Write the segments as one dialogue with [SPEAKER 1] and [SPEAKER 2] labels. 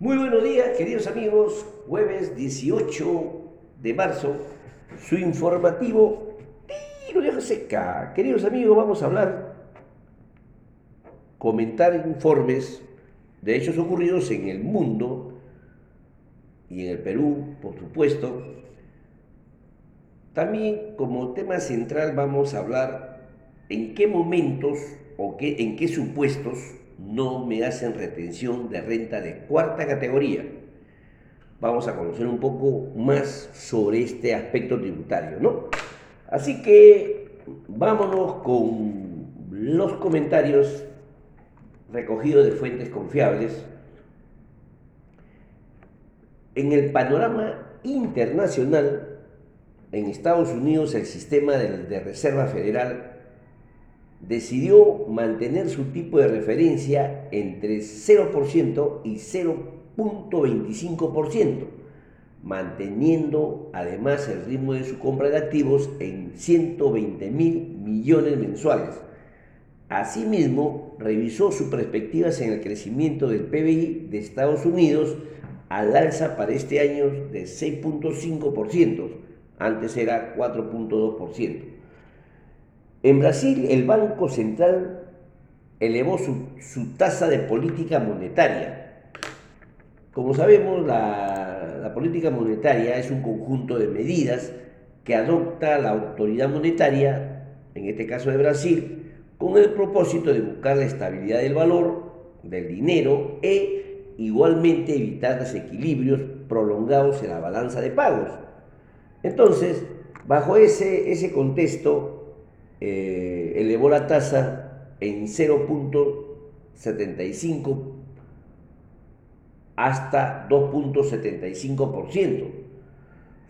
[SPEAKER 1] Muy buenos días, queridos amigos. Jueves 18 de marzo, su informativo Tiro de seca. Queridos amigos, vamos a hablar, comentar informes de hechos ocurridos en el mundo y en el Perú, por supuesto. También como tema central vamos a hablar en qué momentos o qué, en qué supuestos no me hacen retención de renta de cuarta categoría. Vamos a conocer un poco más sobre este aspecto tributario, ¿no? Así que vámonos con los comentarios recogidos de fuentes confiables. En el panorama internacional, en Estados Unidos el sistema de, de Reserva Federal decidió mantener su tipo de referencia entre 0% y 0.25%, manteniendo además el ritmo de su compra de activos en 120 mil millones mensuales. Asimismo, revisó sus perspectivas en el crecimiento del PBI de Estados Unidos al alza para este año de 6.5%, antes era 4.2%. En Brasil, el Banco Central elevó su, tasa de política monetaria. Como sabemos, la, la política monetaria es un conjunto de medidas que adopta la autoridad monetaria, en este caso de Brasil, con el propósito de buscar la estabilidad del valor del dinero e igualmente evitar desequilibrios prolongados en la balanza de pagos. Entonces, bajo ese, ese contexto, eh, elevó la tasa en 0.75 hasta 2.75%.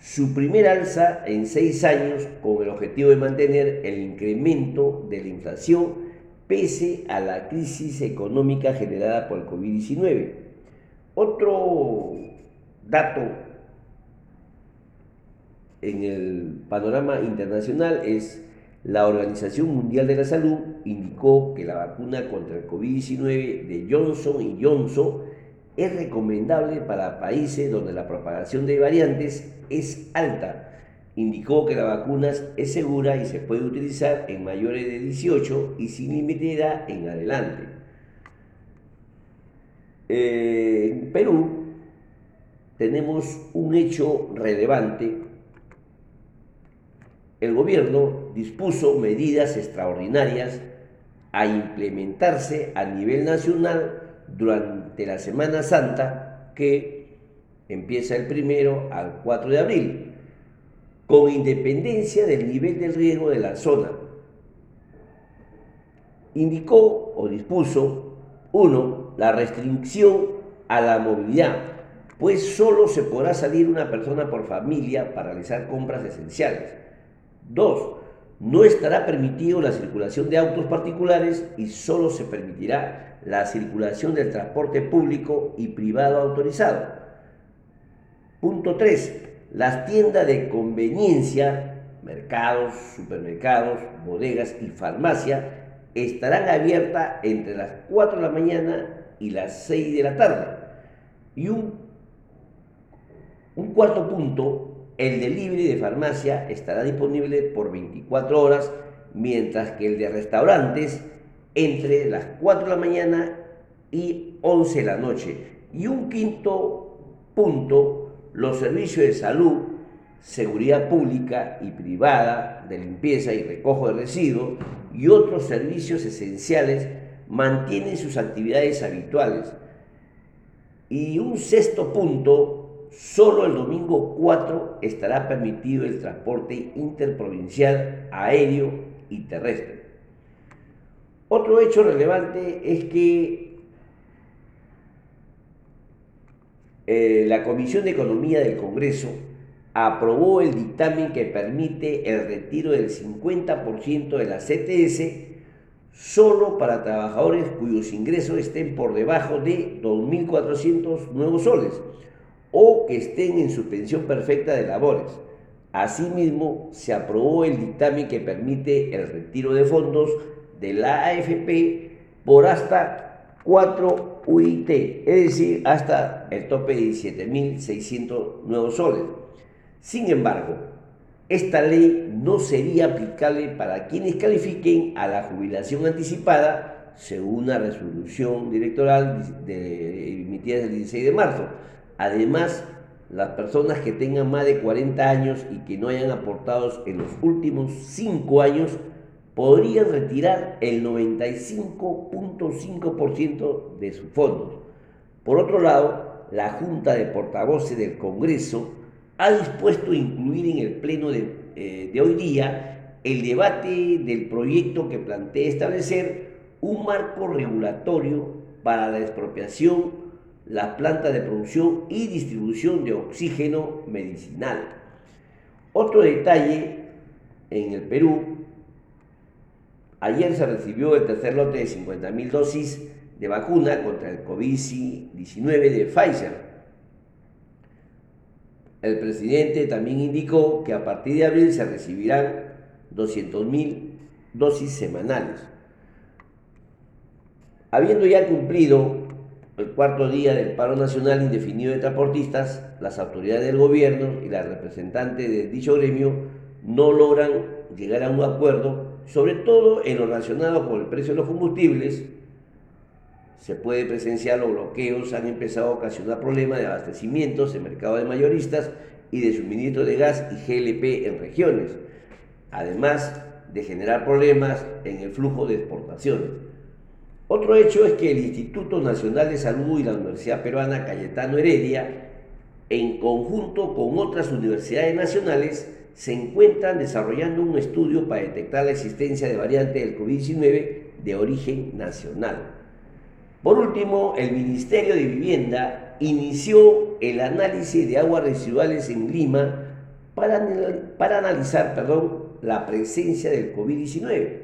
[SPEAKER 1] Su primer alza en seis años con el objetivo de mantener el incremento de la inflación pese a la crisis económica generada por el COVID-19. Otro dato en el panorama internacional es la Organización Mundial de la Salud indicó que la vacuna contra el COVID-19 de Johnson Johnson es recomendable para países donde la propagación de variantes es alta. Indicó que la vacuna es segura y se puede utilizar en mayores de 18 y sin límite en adelante. en Perú tenemos un hecho relevante el gobierno dispuso medidas extraordinarias a implementarse a nivel nacional durante la Semana Santa que empieza el primero al 4 de abril, con independencia del nivel de riesgo de la zona. Indicó o dispuso, uno, la restricción a la movilidad, pues solo se podrá salir una persona por familia para realizar compras esenciales. Dos, no estará permitido la circulación de autos particulares y solo se permitirá la circulación del transporte público y privado autorizado. Punto 3. Las tiendas de conveniencia, mercados, supermercados, bodegas y farmacia estarán abiertas entre las 4 de la mañana y las 6 de la tarde. Y un, un cuarto punto el delivery de farmacia estará disponible por 24 horas, mientras que el de restaurantes entre las 4 de la mañana y 11 de la noche. Y un quinto punto, los servicios de salud, seguridad pública y privada, de limpieza y recojo de residuos y otros servicios esenciales mantienen sus actividades habituales. Y un sexto punto, solo el domingo 4 estará permitido el transporte interprovincial aéreo y terrestre. Otro hecho relevante es que eh, la Comisión de Economía del Congreso aprobó el dictamen que permite el retiro del 50% de la CTS solo para trabajadores cuyos ingresos estén por debajo de 2.400 nuevos soles o que estén en suspensión perfecta de labores. Asimismo, se aprobó el dictamen que permite el retiro de fondos de la AFP por hasta cuatro UIT, es decir, hasta el tope de 17.600 nuevos soles. Sin embargo, esta ley no sería aplicable para quienes califiquen a la jubilación anticipada según una resolución directoral emitida el 16 de marzo. Además, las personas que tengan más de 40 años y que no hayan aportado en los últimos 5 años podrían retirar el 95.5% de sus fondos. Por otro lado, la Junta de Portavoces del Congreso ha dispuesto incluir en el pleno de, eh, de hoy día el debate del proyecto que plantea establecer un marco regulatorio para la expropiación, las plantas de producción y distribución de oxígeno medicinal. Otro detalle en el Perú, ayer se recibió el tercer lote de 50.000 dosis de vacuna contra el COVID-19 de Pfizer el presidente también indicó que a partir de abril se recibirán 200.000 dosis semanales. Habiendo ya cumplido el cuarto día del paro nacional indefinido de transportistas, las autoridades del gobierno y las representantes de dicho gremio no logran llegar a un acuerdo, sobre todo en lo relacionado con el precio de los combustibles, se puede presenciar los bloqueos han empezado a ocasionar problemas de abastecimientos en mercado de mayoristas y de suministro de gas y GLP en regiones, además de generar problemas en el flujo de exportaciones. Otro hecho es que el Instituto Nacional de Salud y la Universidad Peruana Cayetano Heredia, en conjunto con otras universidades nacionales, se encuentran desarrollando un estudio para detectar la existencia de variantes del COVID-19 de origen nacional. Por último, el Ministerio de Vivienda inició el análisis de aguas residuales en Lima para, para analizar perdón, la presencia del COVID-19.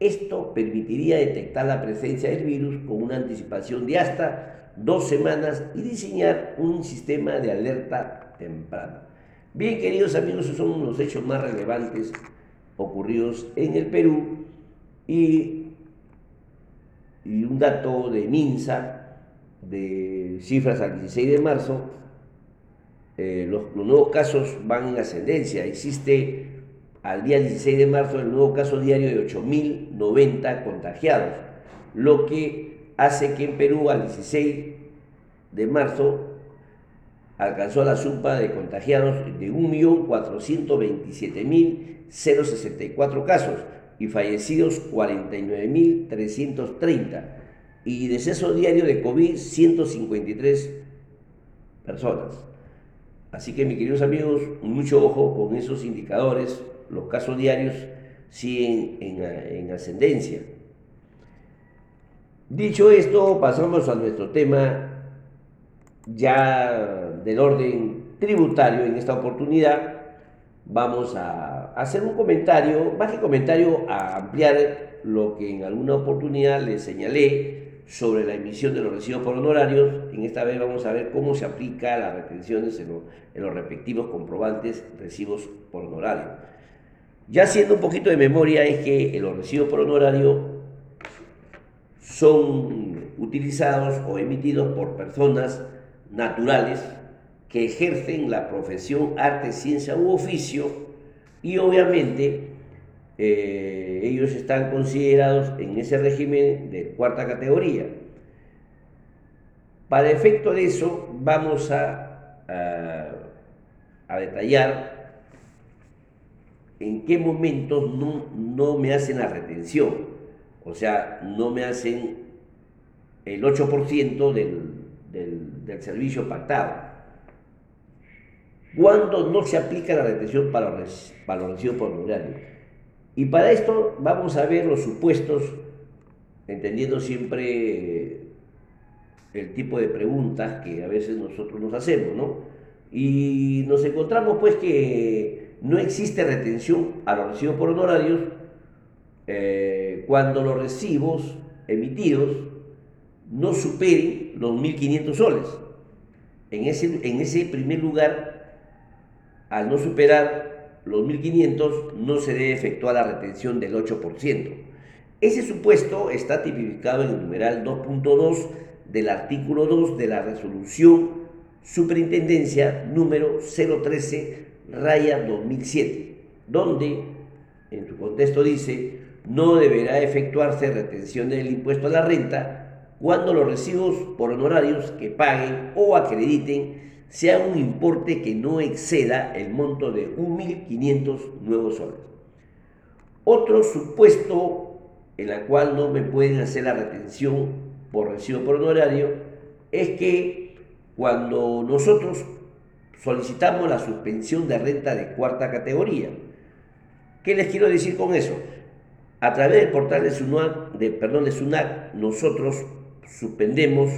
[SPEAKER 1] Esto permitiría detectar la presencia del virus con una anticipación de hasta dos semanas y diseñar un sistema de alerta temprana. Bien, queridos amigos, esos son los hechos más relevantes ocurridos en el Perú y un dato de MINSA, de cifras al 16 de marzo, eh, los, nuevos casos van en ascendencia. Existe al día 16 de marzo el nuevo caso diario de 8.090 contagiados, lo que hace que en Perú al 16 de marzo alcanzó la suma de contagiados de 1.427.064 casos y fallecidos 49.330 y deceso diario de COVID 153 personas. Así que mis queridos amigos, mucho ojo con esos indicadores, los casos diarios siguen en, en ascendencia. Dicho esto, pasamos a nuestro tema ya del orden tributario en esta oportunidad vamos a hacer un comentario, más que comentario, a ampliar lo que en alguna oportunidad les señalé sobre la emisión de los recibos por honorarios. En esta vez vamos a ver cómo se aplica las retenciones en, los respectivos comprobantes recibos por honorario. Ya haciendo un poquito de memoria es que los recibos por honorario son utilizados o emitidos por personas naturales que ejercen la profesión, arte, ciencia u oficio y obviamente eh, ellos están considerados en ese régimen de cuarta categoría. Para efecto de eso vamos a, a, detallar en qué momentos no, me hacen la retención, o sea, no me hacen el 8% del, del, del servicio pactado cuando no se aplica la retención para los, para los recibos por honorario. Y para esto vamos a ver los supuestos, entendiendo siempre el tipo de preguntas que a veces nosotros nos hacemos, ¿no? Y nos encontramos pues que no existe retención a los recibos por honorarios eh, cuando los recibos emitidos no superen los 1.500 soles. En ese, en ese primer lugar al no superar los 1.500 no se debe efectuar la retención del 8%. Ese supuesto está tipificado en el numeral 2.2 del artículo 2 de la resolución Superintendencia número 013 raya 2007, donde en su contexto dice no deberá efectuarse retención del impuesto a la renta cuando los recibos por honorarios que paguen o acrediten sean un importe que no exceda el monto de 1.500 nuevos soles. Otro supuesto en el cual no me pueden hacer la retención por recibo por honorario es que cuando nosotros solicitamos la suspensión de renta de cuarta categoría, ¿qué les quiero decir con eso? A través del portal de SUNAC, de, perdón, de SUNAC nosotros suspendemos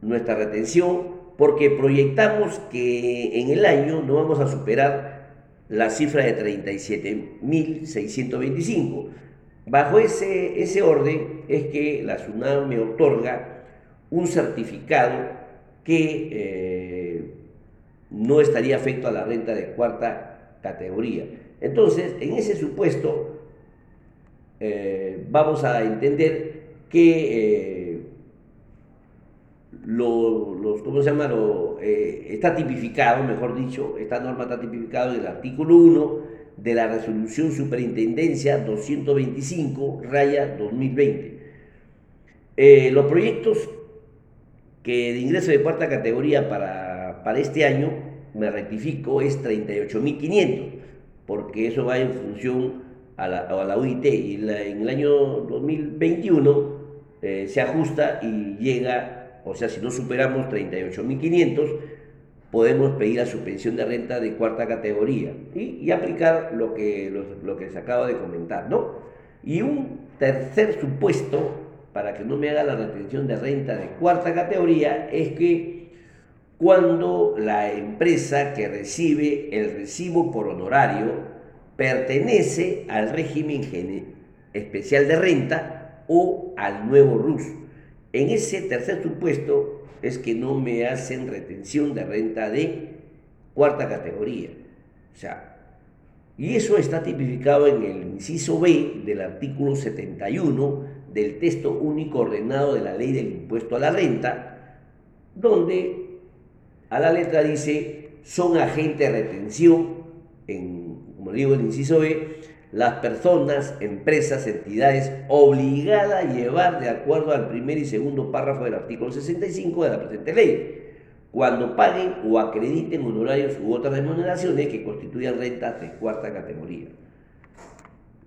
[SPEAKER 1] nuestra retención porque proyectamos que en el año no vamos a superar la cifra de 37.625. Bajo ese, ese orden es que la SUNAM me otorga un certificado que eh, no estaría afecto a la renta de cuarta categoría. Entonces, en ese supuesto, eh, vamos a entender que eh, los, ¿cómo se llama? está tipificado, mejor dicho, esta norma está tipificada en el artículo 1 de la resolución superintendencia 225 raya 2020. Eh, los proyectos que de ingreso de cuarta categoría para, para este año, me rectifico, es 38.500, porque eso va en función a la, a la UIT y en el año 2021 eh, se ajusta y llega, o sea, si no superamos 38.500, podemos pedir la suspensión de renta de cuarta categoría y, aplicar lo que, lo, que les acabo de comentar, ¿no? Y un tercer supuesto para que no me haga la retención de renta de cuarta categoría es que cuando la empresa que recibe el recibo por honorario pertenece al régimen especial de renta o al nuevo RUS. En ese tercer supuesto es que no me hacen retención de renta de cuarta categoría. O sea, y eso está tipificado en el inciso B del artículo 71 del texto único ordenado de la ley del impuesto a la renta, donde a la letra dice son agentes de retención, en, como digo el inciso B, las personas, empresas, entidades obligadas a llevar de acuerdo al primer y segundo párrafo del artículo 65 de la presente ley, cuando paguen o acrediten honorarios u otras remuneraciones que constituyan rentas de cuarta categoría.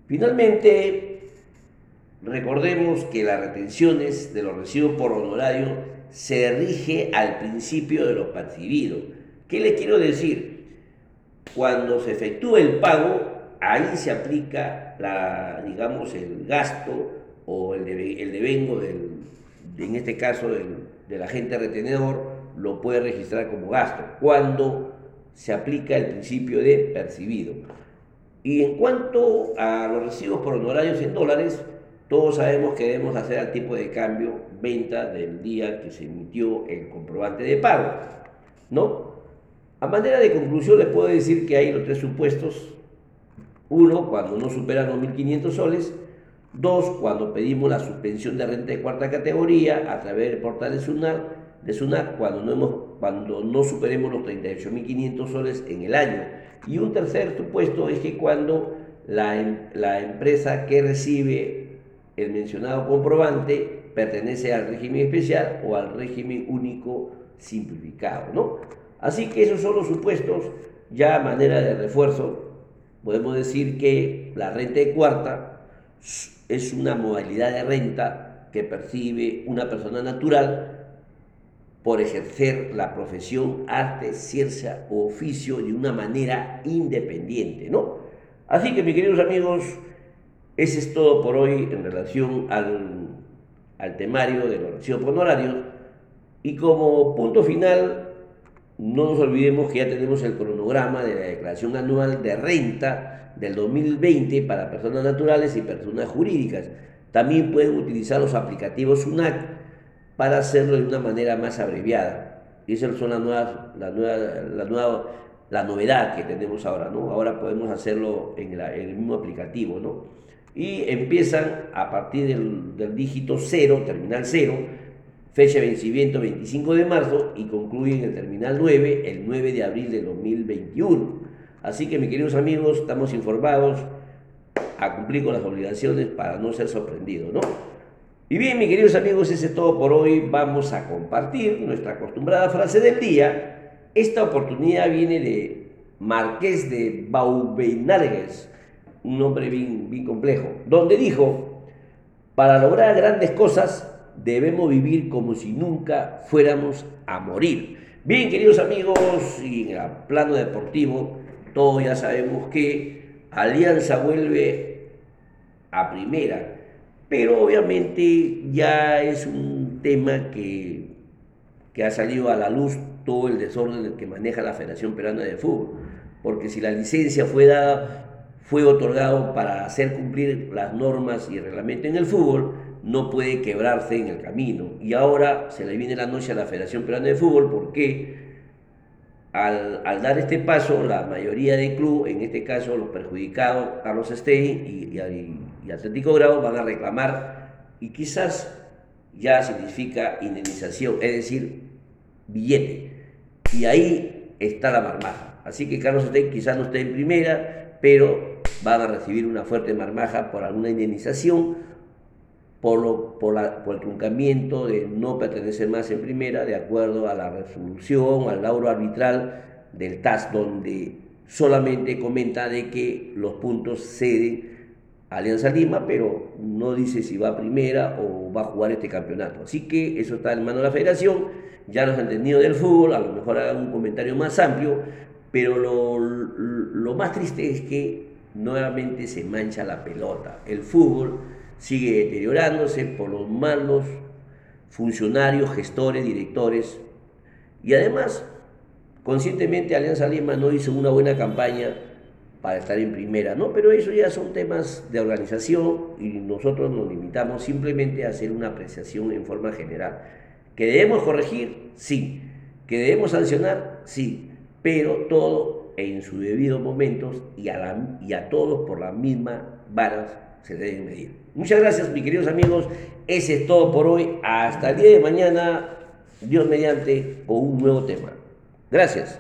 [SPEAKER 1] Finalmente, recordemos que las retenciones de los recibos por honorario se rige al principio de lo percibido. ¿Qué les quiero decir? Cuando se efectúa el pago, ahí se aplica, la, digamos, el gasto o el, devengo, del, en este caso del, del agente retenedor, lo puede registrar como gasto, cuando se aplica el principio de percibido. Y en cuanto a los recibos por honorarios en dólares, todos sabemos que debemos hacer al tipo de cambio venta del día que se emitió el comprobante de pago, ¿no? A manera de conclusión les puedo decir que hay los tres supuestos uno, cuando no superan los 1.500 soles. Dos, cuando pedimos la suspensión de renta de cuarta categoría a través del portal de SUNAT, de SUNAT cuando, no hemos, cuando no superemos los 38.500 soles en el año. Y un tercer supuesto es que cuando la, em, la empresa que recibe el mencionado comprobante pertenece al régimen especial o al régimen único simplificado. ¿no? Así que esos son los supuestos ya a manera de refuerzo podemos decir que la renta de cuarta es una modalidad de renta que percibe una persona natural por ejercer la profesión, arte, ciencia o oficio de una manera independiente, ¿no? Así que, mis queridos amigos, ese es todo por hoy en relación al, al temario de los recibos honorarios. Y como punto final, no nos olvidemos que ya tenemos el cronograma de la declaración anual de renta del 2020 para personas naturales y personas jurídicas. También pueden utilizar los aplicativos SUNAC para hacerlo de una manera más abreviada. Y esa es la, nueva, la, nueva, la, nueva, la novedad que tenemos ahora. ¿no? Ahora podemos hacerlo en, el mismo aplicativo. ¿no? Y empiezan a partir del, del dígito 0, terminal 0, fecha de vencimiento 25 de marzo y concluye en el terminal 9 el 9 de abril de 2021. Así que mis queridos amigos, estamos informados a cumplir con las obligaciones para no ser sorprendidos, ¿no? Y bien, mis queridos amigos, ese es todo por hoy. Vamos a compartir nuestra acostumbrada frase del día. Esta oportunidad viene de Marqués de Baubenargues, un nombre bien, bien complejo, donde dijo, para lograr grandes cosas debemos vivir como si nunca fuéramos a morir. Bien, queridos amigos, y en el plano deportivo, todos ya sabemos que Alianza vuelve a primera, pero obviamente ya es un tema que, que ha salido a la luz todo el desorden que maneja la Federación Peruana de Fútbol, porque si la licencia fue dada fue otorgado para hacer cumplir las normas y el reglamento en el fútbol, no puede quebrarse en el camino. Y ahora se le viene la noche a la Federación Peruana de Fútbol porque al, dar este paso, la mayoría del club, en este caso los perjudicados, Carlos Stein y, y, Atlético Grado, van a reclamar y quizás ya significa indemnización, es decir, billete. Y ahí está la marmaja. Así que Carlos Stein quizás no esté en primera, pero van a recibir una fuerte marmaja por alguna indemnización por, por, el truncamiento de no pertenecer más en primera, de acuerdo a la resolución, al laudo arbitral del TAS, donde solamente comenta de que los puntos ceden a Alianza Lima, pero no dice si va a primera o va a jugar este campeonato. Así que eso está en manos de la federación, ya nos han entendido del fútbol, a lo mejor hagan un comentario más amplio, pero lo, lo más triste es que nuevamente se mancha la pelota. El fútbol sigue deteriorándose por los malos funcionarios, gestores, directores. Y además, conscientemente Alianza Lima no hizo una buena campaña para estar en primera, ¿no? Pero eso ya son temas de organización y nosotros nos limitamos simplemente a hacer una apreciación en forma general. ¿Que debemos corregir? Sí. ¿Que debemos sancionar? Sí. Pero todo en su debido momento y a, y a todos por la misma varas se deben medir. Muchas gracias, mis queridos amigos. Ese es todo por hoy. Hasta el día de mañana, Dios mediante, con un nuevo tema. Gracias.